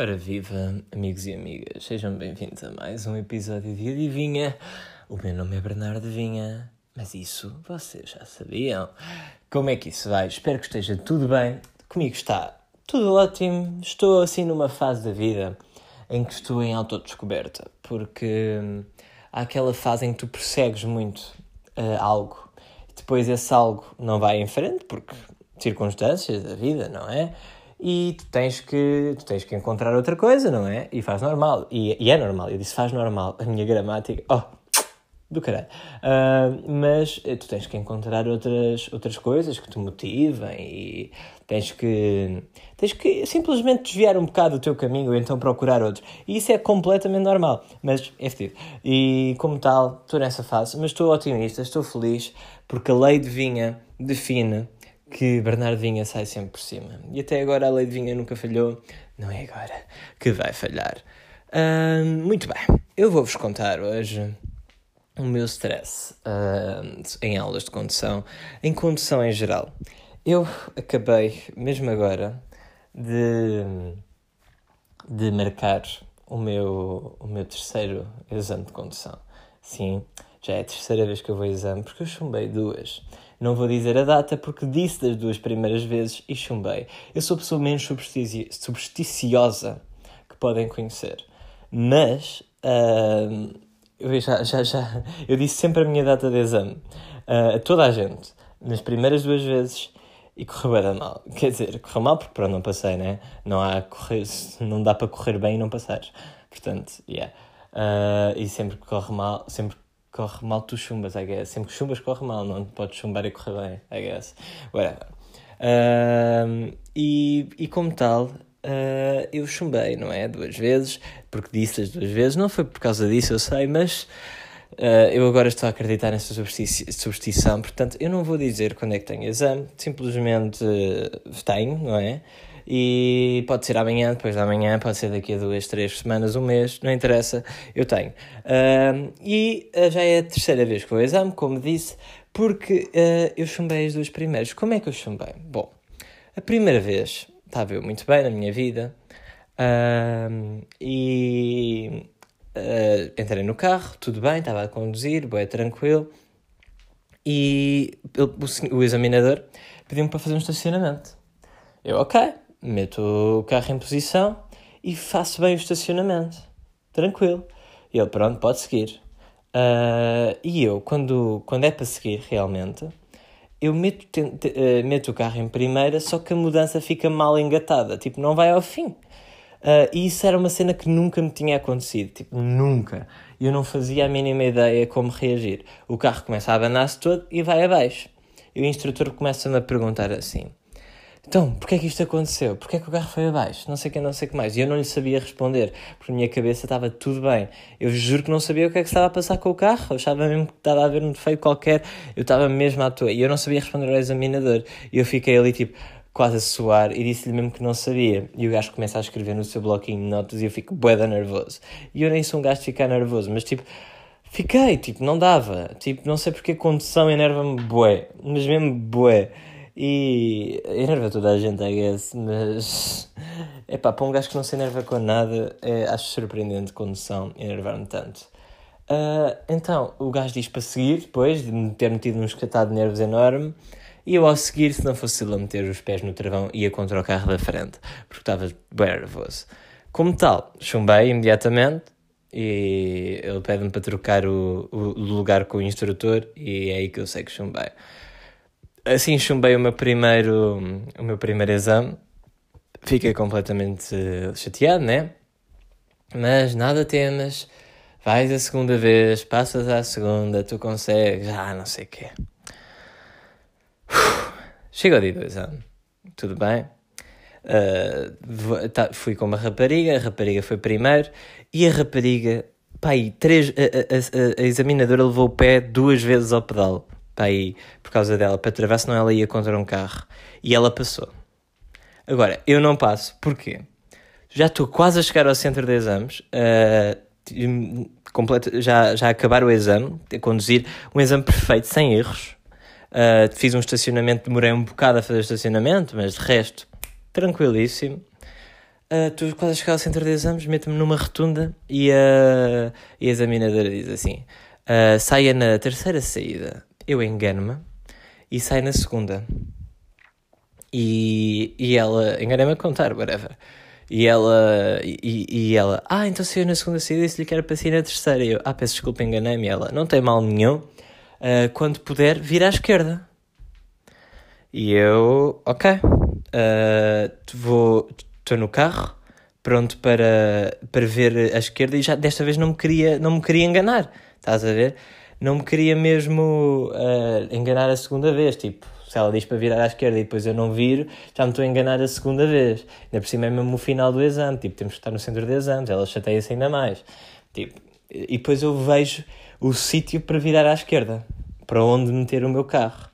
Ora viva, amigos e amigas, sejam bem-vindos a mais um episódio de Adivinha. O meu nome é Bernardo Vinha, mas isso vocês já sabiam. Como é que isso vai? Espero que esteja tudo bem. Comigo está tudo ótimo. Estou assim numa fase da vida em que estou em autodescoberta, porque hum, há aquela fase em que tu persegues muito uh, algo e depois esse algo não vai em frente, porque circunstâncias da vida, não é? E tu tens que, tu tens que encontrar outra coisa, não é? E faz normal. E, e é normal. Eu disse faz normal. A minha gramática. Oh, do caralho. Uh, mas tu tens que encontrar outras, outras coisas que te motivem e tens que, tens que simplesmente desviar um bocado o teu caminho ou então procurar outros. E isso é completamente normal, mas é fedido. E como tal, estou nessa fase, mas estou otimista, estou feliz porque a lei de vinha define que Bernardo Vinha sai sempre por cima. E até agora a lei de Vinha nunca falhou, não é agora que vai falhar. Uh, muito bem, eu vou-vos contar hoje o meu stress uh, em aulas de condução, em condução em geral. Eu acabei, mesmo agora, de, de marcar o meu, o meu terceiro exame de condução. Sim, já é a terceira vez que eu vou a exame, porque eu chumbei duas. Não vou dizer a data porque disse das duas primeiras vezes e chumbei. Eu sou a pessoa menos superstici supersticiosa que podem conhecer. Mas uh, eu já, já, já eu disse sempre a minha data de exame uh, a toda a gente nas primeiras duas vezes e correu bem mal. Quer dizer, correu mal porque pronto, não passei, né? Não há correr, não dá para correr bem e não passar. Portanto, yeah. Uh, e sempre que corre mal, sempre corre mal, tu chumbas, I guess. Sempre que chumbas, corre mal, não podes chumbar e correr bem, I guess. Whatever. Uh, e, e como tal, uh, eu chumbei, não é? Duas vezes, porque disse as duas vezes. Não foi por causa disso, eu sei, mas uh, eu agora estou a acreditar nessa superstição. Portanto, eu não vou dizer quando é que tenho exame, simplesmente tenho, não é? E pode ser amanhã, depois da manhã, pode ser daqui a duas, três semanas, um mês, não interessa, eu tenho. Uh, e uh, já é a terceira vez que vou ao exame, como disse, porque uh, eu chumbei as duas primeiras. Como é que eu chumbei? Bom, a primeira vez estava eu muito bem na minha vida e entrei no carro, tudo bem, estava a conduzir, bem tranquilo. E o, o examinador pediu-me para fazer um estacionamento. Eu, ok, meto o carro em posição e faço bem o estacionamento. Tranquilo. E ele, pronto, pode seguir. Uh, e eu, quando, quando é para seguir realmente, eu meto, te, uh, meto o carro em primeira, só que a mudança fica mal engatada. Tipo, não vai ao fim. Uh, e isso era uma cena que nunca me tinha acontecido. Tipo, nunca. Eu não fazia a mínima ideia como reagir. O carro começa a abanar-se todo e vai abaixo. E o instrutor começa-me a perguntar assim: então, porquê é que isto aconteceu? Porquê é que o carro foi abaixo? Não sei o que, não sei o que mais. E eu não lhe sabia responder, porque na minha cabeça estava tudo bem. Eu juro que não sabia o que é que estava a passar com o carro. Eu achava mesmo que estava a haver um defeito qualquer. Eu estava mesmo à toa. E eu não sabia responder ao examinador. E eu fiquei ali, tipo, quase a suar e disse-lhe mesmo que não sabia. E o gajo começa a escrever no seu bloquinho de notas e eu fico bué nervoso. E eu nem sou um gajo de ficar nervoso, mas tipo... Fiquei, tipo, não dava. Tipo, não sei porque a condução enerva-me bué. Mas mesmo bué. E enerva toda a gente, I guess, mas é pá, para um gajo que não se enerva com nada, é, acho surpreendente condução enervar-me tanto. Uh, então, o gajo diz para seguir, depois de ter metido num escatado de nervos enorme, e eu ao seguir, se não fosse ele a meter os pés no travão, ia contra o carro da frente, porque estava bem nervoso. Como tal, chumbei imediatamente, e ele pede-me para trocar o, o lugar com o instrutor, e é aí que eu sei que chumbei assim chumbei o meu primeiro, o meu primeiro exame. Fiquei completamente chateado, né? Mas nada temas. Vais a segunda vez, passas à segunda, tu consegues, ah, não sei o quê. Chega ao dia do exame. Tudo bem? Uh, fui com uma rapariga, a rapariga foi primeiro e a rapariga, pá, aí, três, a, a, a examinadora levou o pé duas vezes ao pedal para aí, por causa dela, para atravessar, senão ela ia contra um carro. E ela passou. Agora, eu não passo. Porquê? Já estou quase a chegar ao centro de exames. Uh, completo, já, já acabar o exame, a conduzir um exame perfeito, sem erros. Uh, fiz um estacionamento, demorei um bocado a fazer estacionamento, mas de resto, tranquilíssimo. Uh, tu quase a chegar ao centro de exames, meto-me numa rotunda e a, e a examinadora diz assim: uh, saia na terceira saída. Eu engano-me e saio na segunda. E, e ela engana-me a contar, whatever. E ela, e, e ela, ah, então saiu na segunda saída e disse-lhe que era para sair na terceira. E eu, ah, peço desculpa, enganei-me. Ela, não tem mal nenhum, uh, quando puder, vir à esquerda. E eu, ok, uh, vou, estou no carro, pronto para, para ver a esquerda e já desta vez não me queria, não me queria enganar, estás a ver? Não me queria mesmo uh, enganar a segunda vez, tipo, se ela diz para virar à esquerda e depois eu não viro, já me estou a enganar a segunda vez. Ainda por cima é mesmo o final do exame, tipo, temos que estar no centro de exames, ela chateia-se ainda mais. Tipo, e depois eu vejo o sítio para virar à esquerda, para onde meter o meu carro.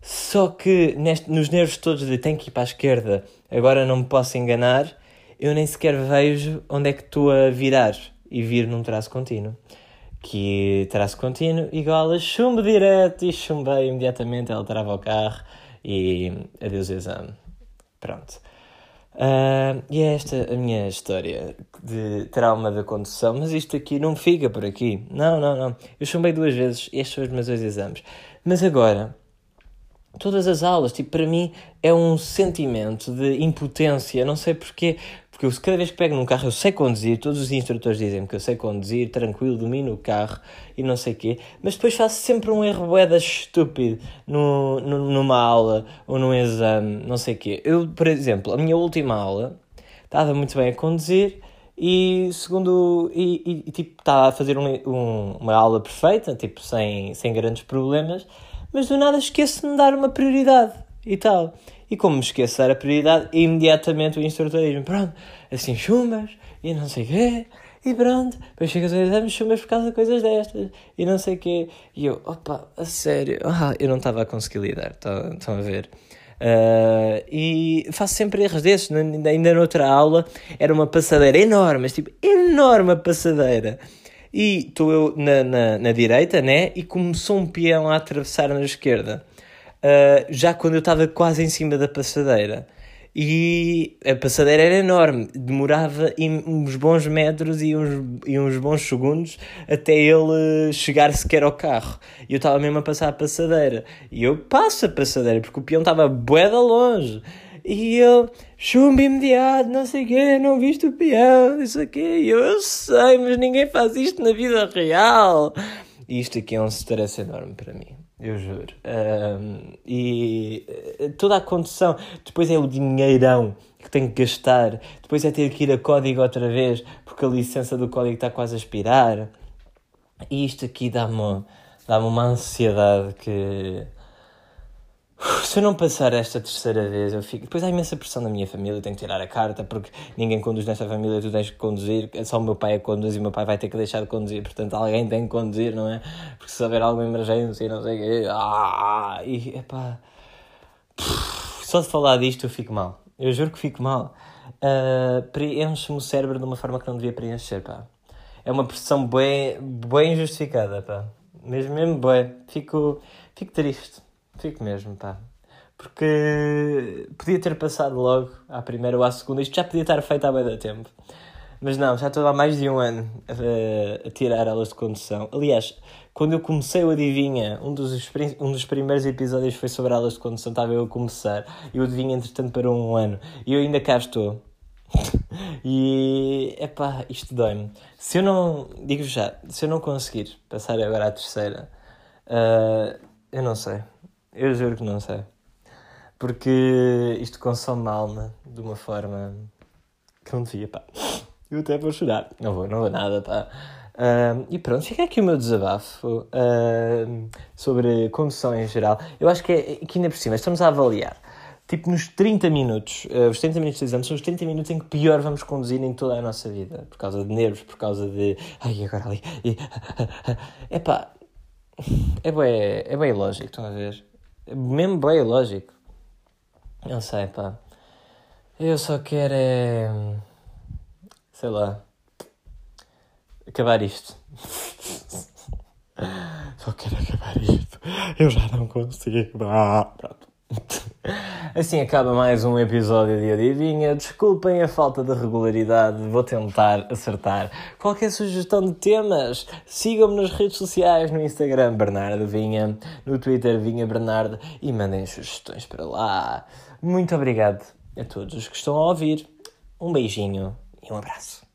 Só que neste, nos nervos todos de tenho que ir para a esquerda, agora não me posso enganar, eu nem sequer vejo onde é que estou a virar e vir num traço contínuo. Que traço contínuo igual a chumbo direto e chumbei imediatamente, ela trava o carro e adeus exame. Pronto. Uh, e é esta a minha história de trauma da condução, mas isto aqui não fica por aqui. Não, não, não. Eu chumbei duas vezes, estes são os meus dois exames. Mas agora, todas as aulas, tipo, para mim é um sentimento de impotência, não sei porquê, porque eu cada vez que pego num carro eu sei conduzir, todos os instrutores dizem que eu sei conduzir, tranquilo, domino o carro e não sei o quê, mas depois faço sempre um erro boeda estúpido no, no, numa aula ou num exame, não sei o quê. Eu, por exemplo, a minha última aula estava muito bem a conduzir e segundo e, e tipo estava a fazer um, um, uma aula perfeita, tipo sem, sem grandes problemas mas do nada esqueço-me de dar uma prioridade e tal. E como me esqueço a prioridade, imediatamente o instrutor diz-me: pronto, assim chumbas e não sei o quê, e pronto. Depois chegas a exame, chumbas por causa de coisas destas e não sei o quê. E eu, opa, a sério, ah, eu não estava a conseguir lidar, estão a ver. Uh, e faço sempre erros desses. Ainda noutra aula era uma passadeira enorme, mas tipo, enorme passadeira e estou eu na, na, na, direita, né? E começou um peão a atravessar na esquerda. Uh, já quando eu estava quase em cima da passadeira. E a passadeira era enorme, demorava uns bons metros e uns, e uns bons segundos até ele chegar sequer ao carro. E eu estava mesmo a passar a passadeira. E eu passo a passadeira porque o peão estava bué longe. E ele, chumbo imediato, não sei o quê, não viste o peão, isso aqui. E eu, eu sei, mas ninguém faz isto na vida real. E isto aqui é um stress enorme para mim, eu juro. Um, e eh, toda a condução, depois é o dinheirão que tenho que gastar, depois é ter que ir a código outra vez, porque a licença do código está quase a expirar. E isto aqui dá-me dá, -me, uma ansiedade que se eu não passar esta terceira vez, eu fico. Depois há imensa pressão na minha família, eu tenho que tirar a carta porque ninguém conduz nesta família, tu tens que conduzir, só o meu pai é conduz e o meu pai vai ter que deixar de conduzir, portanto alguém tem que conduzir, não é? Porque se houver alguma emergência e não sei o quê. Ah, e epá. Só de falar disto eu fico mal. Eu juro que fico mal. Uh, preenche-me o cérebro de uma forma que não devia preencher, pá. É uma pressão bem, bem justificada, pá. Mesmo, mesmo bem. Fico, fico triste. Fico mesmo, pá. Porque podia ter passado logo à primeira ou à segunda. Isto já podia estar feito há bem da tempo. Mas não, já estou há mais de um ano a, a, tirar aulas de condução. Aliás, quando eu comecei o Adivinha, um dos, um dos primeiros episódios foi sobre aulas de condução, estava eu a começar. E o Adivinha, entretanto, parou um ano. E eu ainda cá estou. e, epá, isto dói-me. Se eu não, digo já, se eu não conseguir passar agora à terceira, uh, eu não sei. Eu juro que não sei. Porque isto consome a alma de uma forma que não devia, pá. Eu até vou chorar. Não vou, não vou nada, pá. Uh, e pronto, fica aqui o meu desabafo uh, sobre condução em geral. Eu acho que, é, que ainda por cima estamos a avaliar. Tipo, nos 30 minutos, uh, os 30 minutos de exame são os 30 minutos em que pior vamos conduzir em toda a nossa vida. Por causa de nervos, por causa de. Ai, agora ali. É pá. É bem, é bem lógico, estão a ver? Mesmo bem lógico. Não sei, pá. Eu só quero é. Sei lá. Acabar isto. só quero acabar isto. Eu já não consigo. Ah, pronto. Assim acaba mais um episódio de Adivinha. Desculpem a falta de regularidade, vou tentar acertar. Qualquer sugestão de temas, sigam-me nas redes sociais, no Instagram Bernardo Vinha, no Twitter Vinha Bernardo e mandem sugestões para lá. Muito obrigado a todos os que estão a ouvir. Um beijinho e um abraço.